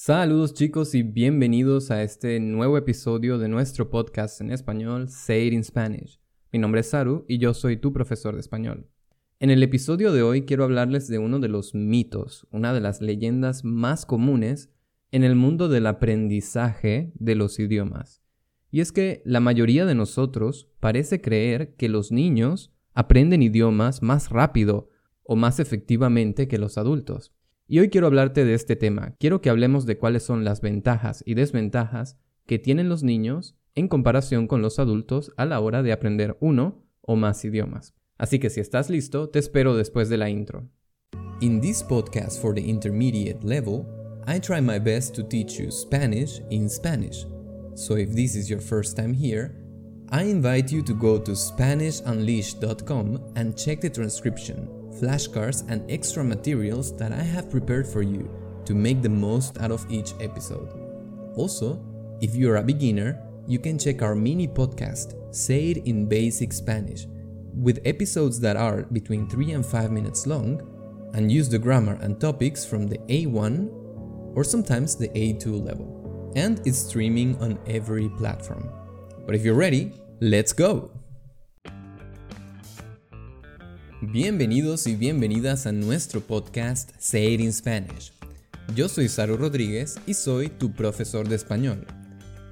Saludos chicos y bienvenidos a este nuevo episodio de nuestro podcast en español Say It in Spanish. Mi nombre es Saru y yo soy tu profesor de español. En el episodio de hoy quiero hablarles de uno de los mitos, una de las leyendas más comunes en el mundo del aprendizaje de los idiomas. Y es que la mayoría de nosotros parece creer que los niños aprenden idiomas más rápido o más efectivamente que los adultos. Y hoy quiero hablarte de este tema. Quiero que hablemos de cuáles son las ventajas y desventajas que tienen los niños en comparación con los adultos a la hora de aprender uno o más idiomas. Así que si estás listo, te espero después de la intro. In this podcast for the intermediate level, I try my best to teach you Spanish in Spanish. So if this is your first time here, I invite you to go to SpanishUnleashed.com and check the transcription flashcards, and extra materials that I have prepared for you to make the most out of each episode. Also, if you're a beginner, you can check our mini podcast, Say It in Basic Spanish, with episodes that are between 3 and 5 minutes long and use the grammar and topics from the A1 or sometimes the A2 level. And it's streaming on every platform. But if you're ready, let's go! Bienvenidos y bienvenidas a nuestro podcast Say It in Spanish. Yo soy Saru Rodríguez y soy tu profesor de español.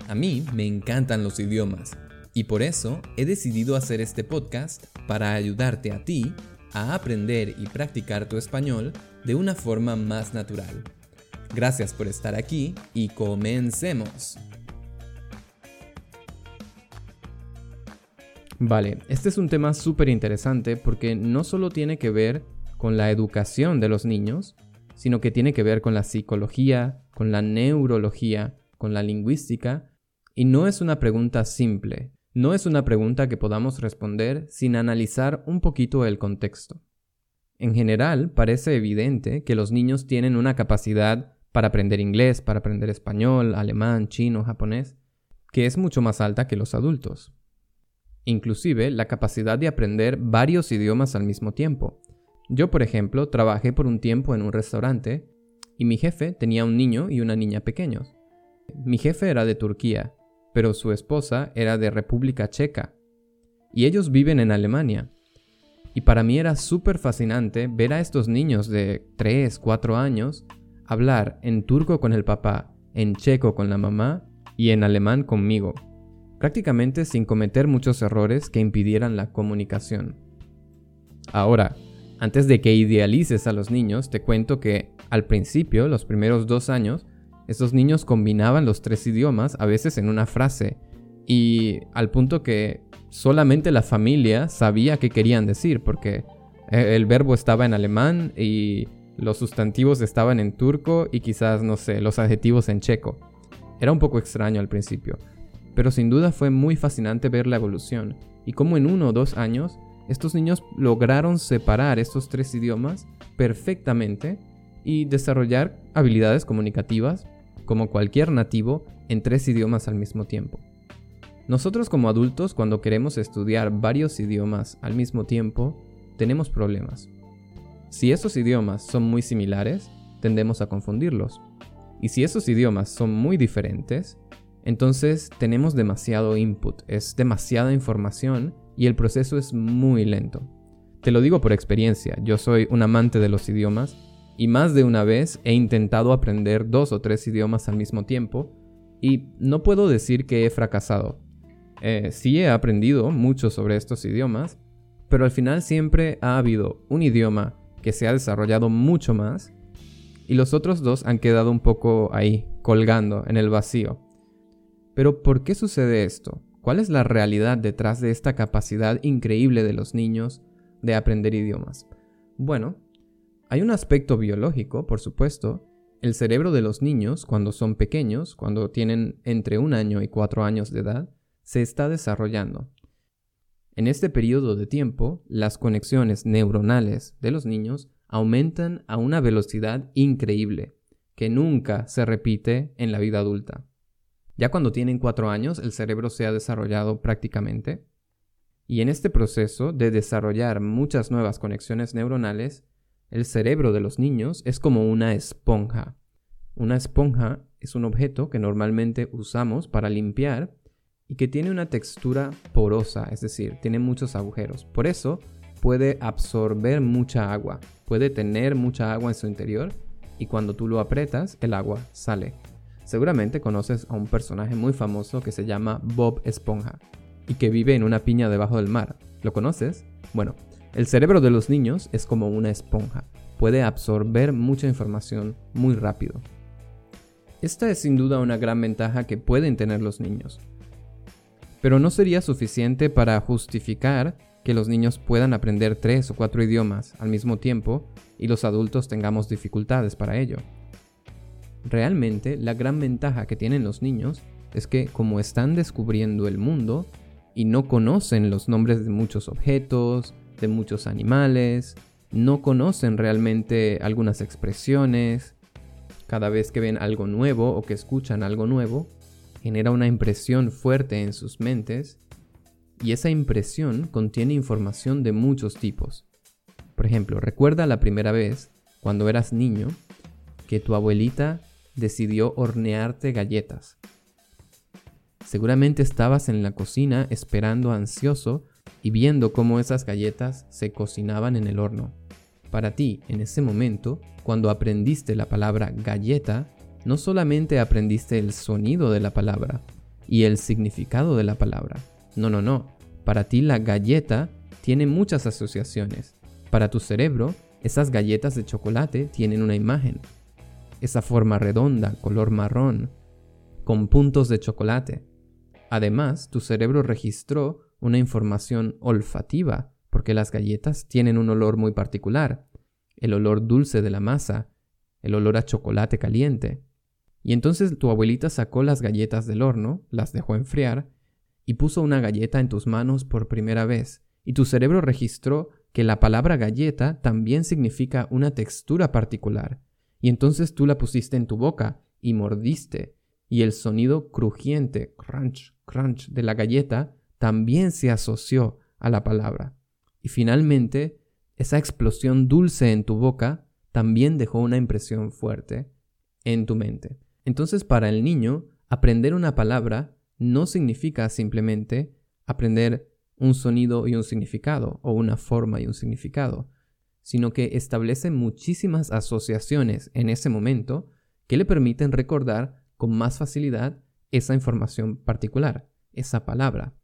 A mí me encantan los idiomas y por eso he decidido hacer este podcast para ayudarte a ti a aprender y practicar tu español de una forma más natural. Gracias por estar aquí y comencemos. Vale, este es un tema súper interesante porque no solo tiene que ver con la educación de los niños, sino que tiene que ver con la psicología, con la neurología, con la lingüística, y no es una pregunta simple, no es una pregunta que podamos responder sin analizar un poquito el contexto. En general, parece evidente que los niños tienen una capacidad para aprender inglés, para aprender español, alemán, chino, japonés, que es mucho más alta que los adultos inclusive la capacidad de aprender varios idiomas al mismo tiempo. Yo, por ejemplo, trabajé por un tiempo en un restaurante y mi jefe tenía un niño y una niña pequeños. Mi jefe era de Turquía, pero su esposa era de República Checa. Y ellos viven en Alemania. Y para mí era súper fascinante ver a estos niños de 3, 4 años hablar en turco con el papá, en checo con la mamá y en alemán conmigo prácticamente sin cometer muchos errores que impidieran la comunicación. Ahora, antes de que idealices a los niños, te cuento que al principio, los primeros dos años, estos niños combinaban los tres idiomas a veces en una frase y al punto que solamente la familia sabía qué querían decir porque eh, el verbo estaba en alemán y los sustantivos estaban en turco y quizás, no sé, los adjetivos en checo. Era un poco extraño al principio, pero sin duda fue muy fascinante ver la evolución y cómo en uno o dos años estos niños lograron separar estos tres idiomas perfectamente y desarrollar habilidades comunicativas como cualquier nativo en tres idiomas al mismo tiempo. Nosotros como adultos cuando queremos estudiar varios idiomas al mismo tiempo tenemos problemas. Si esos idiomas son muy similares, tendemos a confundirlos. Y si esos idiomas son muy diferentes, entonces tenemos demasiado input, es demasiada información y el proceso es muy lento. Te lo digo por experiencia, yo soy un amante de los idiomas y más de una vez he intentado aprender dos o tres idiomas al mismo tiempo y no puedo decir que he fracasado. Eh, sí he aprendido mucho sobre estos idiomas, pero al final siempre ha habido un idioma que se ha desarrollado mucho más y los otros dos han quedado un poco ahí, colgando en el vacío. Pero ¿por qué sucede esto? ¿Cuál es la realidad detrás de esta capacidad increíble de los niños de aprender idiomas? Bueno, hay un aspecto biológico, por supuesto. El cerebro de los niños, cuando son pequeños, cuando tienen entre un año y cuatro años de edad, se está desarrollando. En este periodo de tiempo, las conexiones neuronales de los niños aumentan a una velocidad increíble, que nunca se repite en la vida adulta. Ya cuando tienen cuatro años, el cerebro se ha desarrollado prácticamente. Y en este proceso de desarrollar muchas nuevas conexiones neuronales, el cerebro de los niños es como una esponja. Una esponja es un objeto que normalmente usamos para limpiar y que tiene una textura porosa, es decir, tiene muchos agujeros. Por eso puede absorber mucha agua, puede tener mucha agua en su interior y cuando tú lo apretas, el agua sale. Seguramente conoces a un personaje muy famoso que se llama Bob Esponja y que vive en una piña debajo del mar. ¿Lo conoces? Bueno, el cerebro de los niños es como una esponja. Puede absorber mucha información muy rápido. Esta es sin duda una gran ventaja que pueden tener los niños. Pero no sería suficiente para justificar que los niños puedan aprender tres o cuatro idiomas al mismo tiempo y los adultos tengamos dificultades para ello. Realmente la gran ventaja que tienen los niños es que como están descubriendo el mundo y no conocen los nombres de muchos objetos, de muchos animales, no conocen realmente algunas expresiones, cada vez que ven algo nuevo o que escuchan algo nuevo, genera una impresión fuerte en sus mentes y esa impresión contiene información de muchos tipos. Por ejemplo, recuerda la primera vez, cuando eras niño, que tu abuelita decidió hornearte galletas. Seguramente estabas en la cocina esperando ansioso y viendo cómo esas galletas se cocinaban en el horno. Para ti, en ese momento, cuando aprendiste la palabra galleta, no solamente aprendiste el sonido de la palabra y el significado de la palabra, no, no, no. Para ti la galleta tiene muchas asociaciones. Para tu cerebro, esas galletas de chocolate tienen una imagen. Esa forma redonda, color marrón, con puntos de chocolate. Además, tu cerebro registró una información olfativa, porque las galletas tienen un olor muy particular, el olor dulce de la masa, el olor a chocolate caliente. Y entonces tu abuelita sacó las galletas del horno, las dejó enfriar y puso una galleta en tus manos por primera vez, y tu cerebro registró que la palabra galleta también significa una textura particular, y entonces tú la pusiste en tu boca y mordiste, y el sonido crujiente, crunch, crunch de la galleta también se asoció a la palabra. Y finalmente, esa explosión dulce en tu boca también dejó una impresión fuerte en tu mente. Entonces, para el niño, aprender una palabra no significa simplemente aprender un sonido y un significado o una forma y un significado, sino que establece muchísimas asociaciones en ese momento que le permiten recordar con más facilidad esa información particular, esa palabra.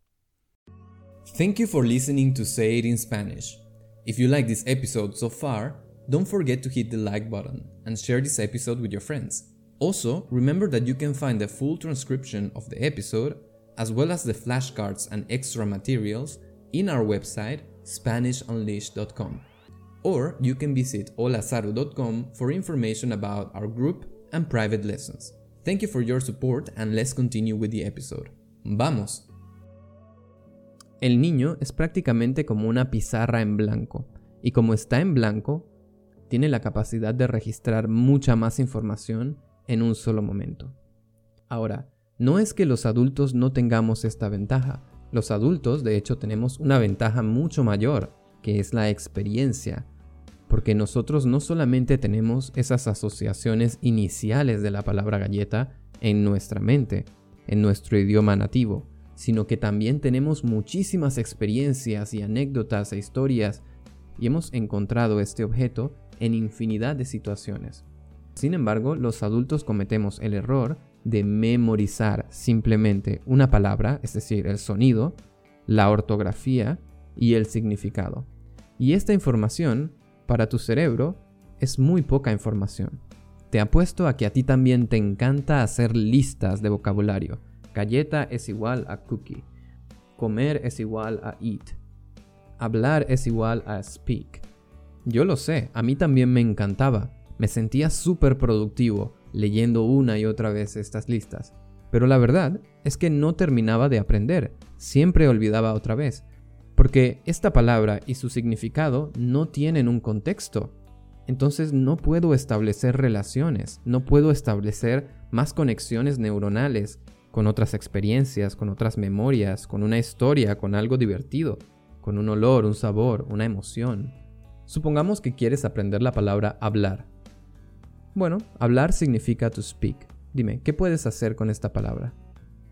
Thank you for listening to Say It in Spanish. If you like this episode so far, don't forget to hit the like button and share this episode with your friends. Also, remember that you can find the full transcription of the episode, as well as the flashcards and extra materials, in our website SpanishUnleashed.com. Or you can visit holasaru.com for information about our group and private lessons. Thank you for your support and let's continue with the episode. ¡Vamos! El niño es prácticamente como una pizarra en blanco, y como está en blanco, tiene la capacidad de registrar mucha más información en un solo momento. Ahora, no es que los adultos no tengamos esta ventaja. Los adultos, de hecho, tenemos una ventaja mucho mayor, que es la experiencia, porque nosotros no solamente tenemos esas asociaciones iniciales de la palabra galleta en nuestra mente, en nuestro idioma nativo, sino que también tenemos muchísimas experiencias y anécdotas e historias y hemos encontrado este objeto en infinidad de situaciones. Sin embargo, los adultos cometemos el error de memorizar simplemente una palabra, es decir, el sonido, la ortografía y el significado. Y esta información, para tu cerebro, es muy poca información. Te apuesto a que a ti también te encanta hacer listas de vocabulario. Galleta es igual a cookie. Comer es igual a eat. Hablar es igual a speak. Yo lo sé, a mí también me encantaba, me sentía súper productivo leyendo una y otra vez estas listas. Pero la verdad es que no terminaba de aprender, siempre olvidaba otra vez, porque esta palabra y su significado no tienen un contexto. Entonces no puedo establecer relaciones, no puedo establecer más conexiones neuronales con otras experiencias, con otras memorias, con una historia, con algo divertido, con un olor, un sabor, una emoción. Supongamos que quieres aprender la palabra hablar Bueno, hablar significa to speak. Dime, ¿qué puedes hacer con esta palabra?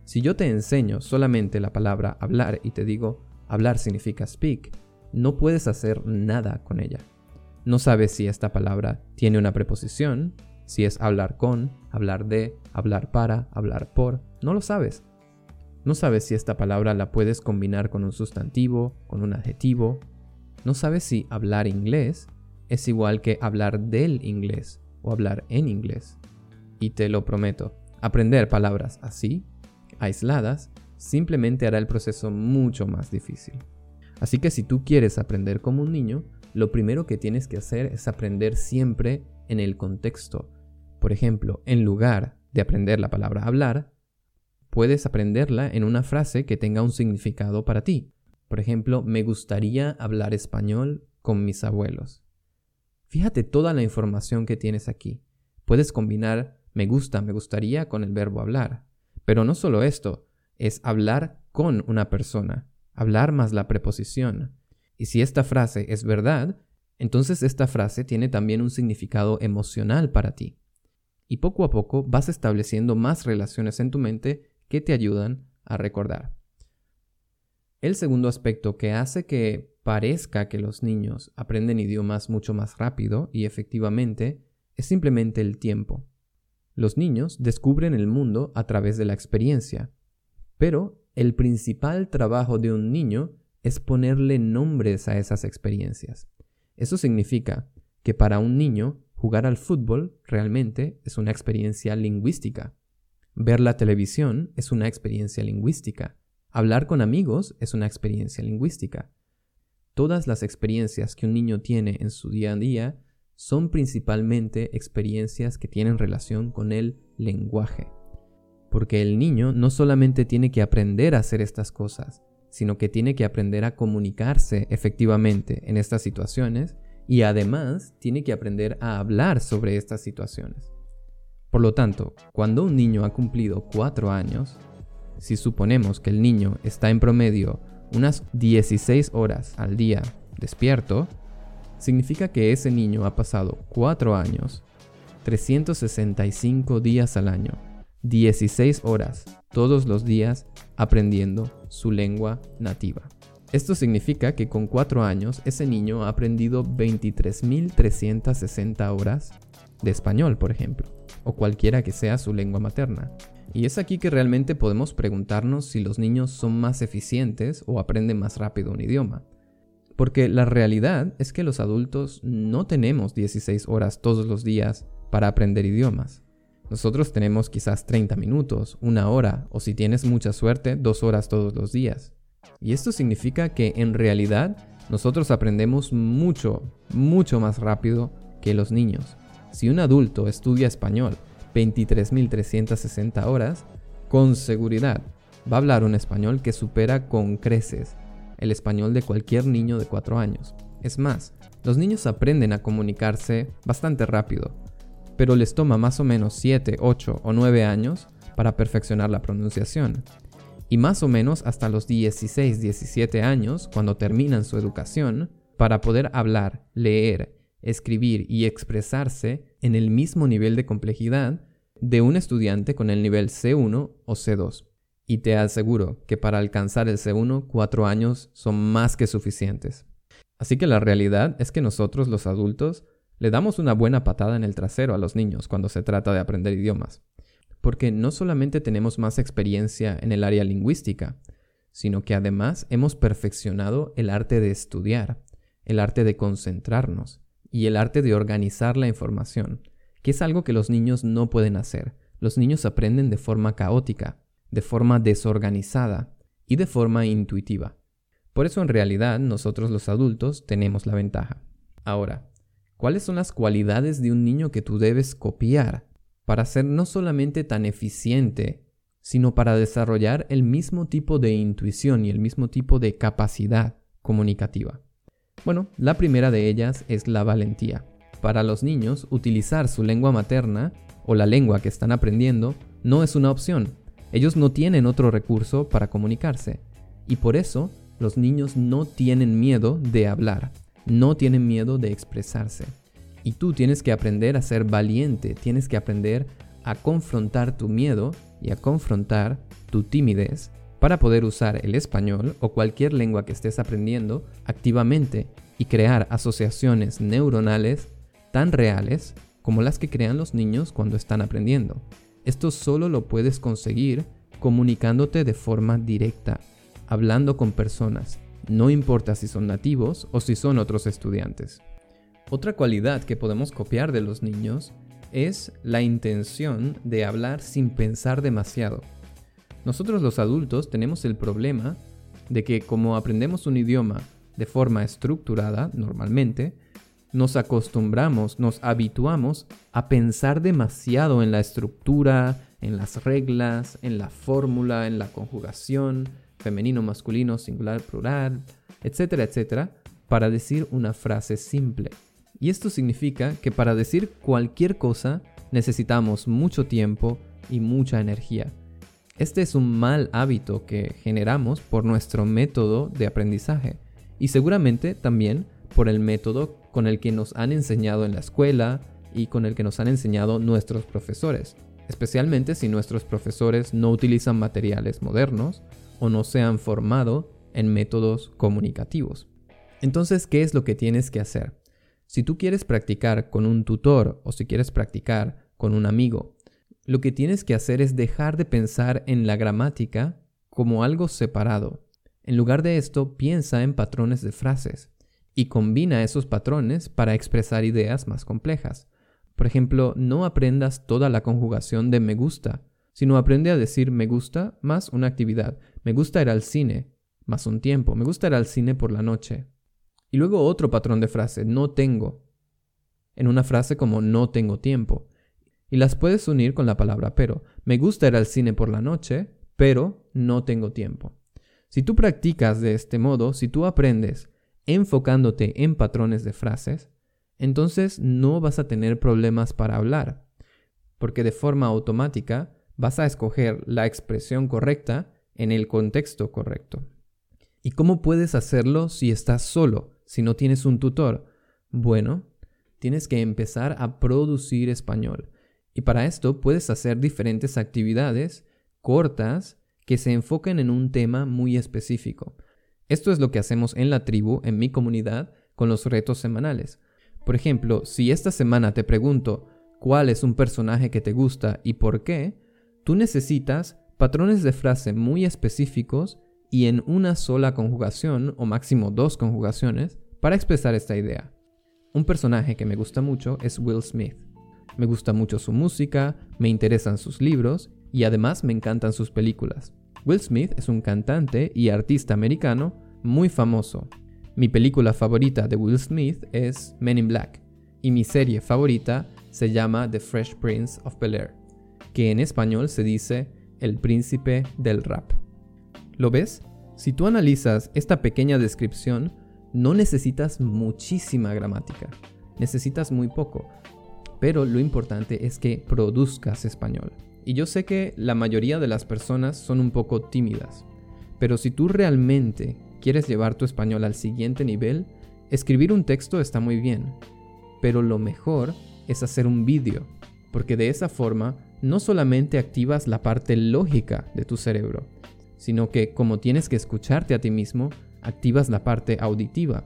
Si yo te enseño solamente la palabra hablar y te digo hablar significa speak, no puedes hacer nada con ella. No sabes si esta palabra tiene una preposición, si es hablar con, hablar de, hablar para, hablar por, no lo sabes. No sabes si esta palabra la puedes combinar con un sustantivo, con un adjetivo. No sabes si hablar inglés es igual que hablar del inglés o hablar en inglés. Y te lo prometo, aprender palabras así, aisladas, simplemente hará el proceso mucho más difícil. Así que si tú quieres aprender como un niño, lo primero que tienes que hacer es aprender siempre en el contexto, por ejemplo, en lugar de aprender la palabra hablar, puedes aprenderla en una frase que tenga un significado para ti. Por ejemplo, me gustaría hablar español con mis abuelos. Fíjate toda la información que tienes aquí. Puedes combinar me gusta, me gustaría con el verbo hablar. Pero no solo esto, es hablar con una persona, hablar más la preposición. Y si esta frase es verdad, entonces esta frase tiene también un significado emocional para ti y poco a poco vas estableciendo más relaciones en tu mente que te ayudan a recordar. El segundo aspecto que hace que parezca que los niños aprenden idiomas mucho más rápido y efectivamente es simplemente el tiempo. Los niños descubren el mundo a través de la experiencia, pero el principal trabajo de un niño es ponerle nombres a esas experiencias. Eso significa que para un niño Jugar al fútbol realmente es una experiencia lingüística. Ver la televisión es una experiencia lingüística. Hablar con amigos es una experiencia lingüística. Todas las experiencias que un niño tiene en su día a día son principalmente experiencias que tienen relación con el lenguaje. Porque el niño no solamente tiene que aprender a hacer estas cosas, sino que tiene que aprender a comunicarse efectivamente en estas situaciones y además tiene que aprender a hablar sobre estas situaciones. Por lo tanto, cuando un niño ha cumplido 4 años, si suponemos que el niño está en promedio unas 16 horas al día despierto, significa que ese niño ha pasado 4 años, 365 días al año, 16 horas todos los días aprendiendo su lengua nativa. Esto significa que con 4 años ese niño ha aprendido 23.360 horas de español, por ejemplo, o cualquiera que sea su lengua materna. Y es aquí que realmente podemos preguntarnos si los niños son más eficientes o aprenden más rápido un idioma. Porque la realidad es que los adultos no tenemos 16 horas todos los días para aprender idiomas. Nosotros tenemos quizás 30 minutos, una hora o si tienes mucha suerte, dos horas todos los días. Y esto significa que en realidad nosotros aprendemos mucho, mucho más rápido que los niños. Si un adulto estudia español 23.360 horas, con seguridad va a hablar un español que supera con creces el español de cualquier niño de 4 años. Es más, los niños aprenden a comunicarse bastante rápido, pero les toma más o menos 7, 8 o 9 años para perfeccionar la pronunciación y más o menos hasta los 16, 17 años, cuando terminan su educación, para poder hablar, leer, escribir y expresarse en el mismo nivel de complejidad de un estudiante con el nivel C1 o C2. Y te aseguro que para alcanzar el C1, cuatro años son más que suficientes. Así que la realidad es que nosotros los adultos le damos una buena patada en el trasero a los niños cuando se trata de aprender idiomas porque no solamente tenemos más experiencia en el área lingüística, sino que además hemos perfeccionado el arte de estudiar, el arte de concentrarnos y el arte de organizar la información, que es algo que los niños no pueden hacer. Los niños aprenden de forma caótica, de forma desorganizada y de forma intuitiva. Por eso en realidad nosotros los adultos tenemos la ventaja. Ahora, ¿cuáles son las cualidades de un niño que tú debes copiar para ser no solamente tan eficiente, sino para desarrollar el mismo tipo de intuición y el mismo tipo de capacidad comunicativa. Bueno, la primera de ellas es la valentía. Para los niños, utilizar su lengua materna o la lengua que están aprendiendo no es una opción. Ellos no tienen otro recurso para comunicarse. Y por eso, los niños no tienen miedo de hablar, no tienen miedo de expresarse. Y tú tienes que aprender a ser valiente, tienes que aprender a confrontar tu miedo y a confrontar tu timidez para poder usar el español o cualquier lengua que estés aprendiendo activamente y crear asociaciones neuronales tan reales como las que crean los niños cuando están aprendiendo. Esto solo lo puedes conseguir comunicándote de forma directa, hablando con personas, no importa si son nativos o si son otros estudiantes. Otra cualidad que podemos copiar de los niños es la intención de hablar sin pensar demasiado. Nosotros los adultos tenemos el problema de que como aprendemos un idioma de forma estructurada normalmente, nos acostumbramos, nos habituamos a pensar demasiado en la estructura, en las reglas, en la fórmula, en la conjugación, femenino, masculino, singular, plural, etcétera, etcétera, para decir una frase simple. Y esto significa que para decir cualquier cosa necesitamos mucho tiempo y mucha energía. Este es un mal hábito que generamos por nuestro método de aprendizaje y seguramente también por el método con el que nos han enseñado en la escuela y con el que nos han enseñado nuestros profesores, especialmente si nuestros profesores no utilizan materiales modernos o no se han formado en métodos comunicativos. Entonces, ¿qué es lo que tienes que hacer? Si tú quieres practicar con un tutor o si quieres practicar con un amigo, lo que tienes que hacer es dejar de pensar en la gramática como algo separado. En lugar de esto, piensa en patrones de frases y combina esos patrones para expresar ideas más complejas. Por ejemplo, no aprendas toda la conjugación de me gusta, sino aprende a decir me gusta más una actividad. Me gusta ir al cine más un tiempo. Me gusta ir al cine por la noche. Y luego otro patrón de frase, no tengo, en una frase como no tengo tiempo. Y las puedes unir con la palabra pero. Me gusta ir al cine por la noche, pero no tengo tiempo. Si tú practicas de este modo, si tú aprendes enfocándote en patrones de frases, entonces no vas a tener problemas para hablar, porque de forma automática vas a escoger la expresión correcta en el contexto correcto. ¿Y cómo puedes hacerlo si estás solo? si no tienes un tutor? Bueno, tienes que empezar a producir español. Y para esto puedes hacer diferentes actividades cortas que se enfoquen en un tema muy específico. Esto es lo que hacemos en la tribu, en mi comunidad, con los retos semanales. Por ejemplo, si esta semana te pregunto cuál es un personaje que te gusta y por qué, tú necesitas patrones de frase muy específicos y en una sola conjugación o máximo dos conjugaciones para expresar esta idea. Un personaje que me gusta mucho es Will Smith. Me gusta mucho su música, me interesan sus libros y además me encantan sus películas. Will Smith es un cantante y artista americano muy famoso. Mi película favorita de Will Smith es Men in Black y mi serie favorita se llama The Fresh Prince of Bel Air, que en español se dice El Príncipe del Rap. ¿Lo ves? Si tú analizas esta pequeña descripción, no necesitas muchísima gramática, necesitas muy poco, pero lo importante es que produzcas español. Y yo sé que la mayoría de las personas son un poco tímidas, pero si tú realmente quieres llevar tu español al siguiente nivel, escribir un texto está muy bien, pero lo mejor es hacer un vídeo, porque de esa forma no solamente activas la parte lógica de tu cerebro, sino que como tienes que escucharte a ti mismo, activas la parte auditiva.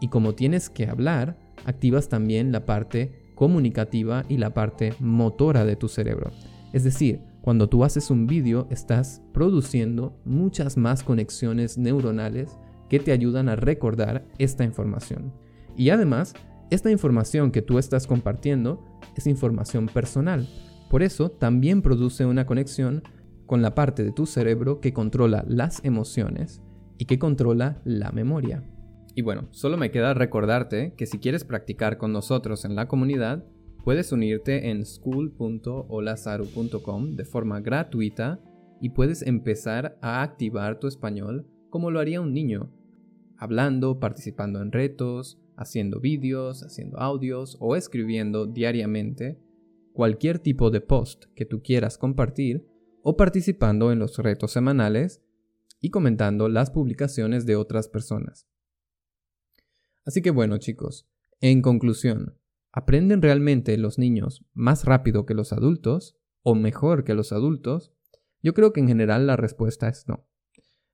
Y como tienes que hablar, activas también la parte comunicativa y la parte motora de tu cerebro. Es decir, cuando tú haces un vídeo estás produciendo muchas más conexiones neuronales que te ayudan a recordar esta información. Y además, esta información que tú estás compartiendo es información personal. Por eso también produce una conexión con la parte de tu cerebro que controla las emociones y que controla la memoria. Y bueno, solo me queda recordarte que si quieres practicar con nosotros en la comunidad, puedes unirte en school.olazaru.com de forma gratuita y puedes empezar a activar tu español como lo haría un niño, hablando, participando en retos, haciendo vídeos, haciendo audios o escribiendo diariamente cualquier tipo de post que tú quieras compartir o participando en los retos semanales y comentando las publicaciones de otras personas. Así que bueno chicos, en conclusión, ¿Aprenden realmente los niños más rápido que los adultos o mejor que los adultos? Yo creo que en general la respuesta es no.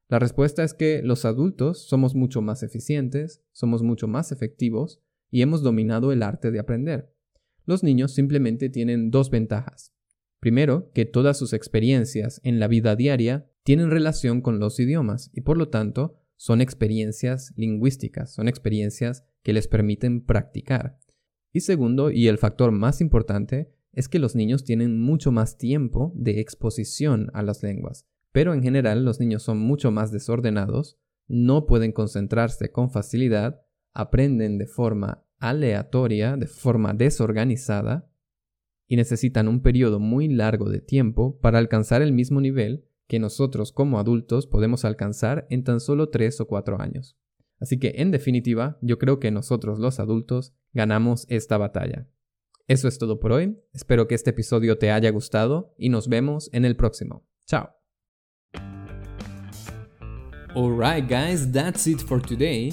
La respuesta es que los adultos somos mucho más eficientes, somos mucho más efectivos y hemos dominado el arte de aprender. Los niños simplemente tienen dos ventajas. Primero, que todas sus experiencias en la vida diaria tienen relación con los idiomas y por lo tanto son experiencias lingüísticas, son experiencias que les permiten practicar. Y segundo, y el factor más importante, es que los niños tienen mucho más tiempo de exposición a las lenguas. Pero en general los niños son mucho más desordenados, no pueden concentrarse con facilidad, aprenden de forma aleatoria, de forma desorganizada, y necesitan un periodo muy largo de tiempo para alcanzar el mismo nivel que nosotros como adultos podemos alcanzar en tan solo 3 o 4 años. Así que en definitiva, yo creo que nosotros los adultos ganamos esta batalla. Eso es todo por hoy, espero que este episodio te haya gustado y nos vemos en el próximo. Chao. Alright guys, that's it for today.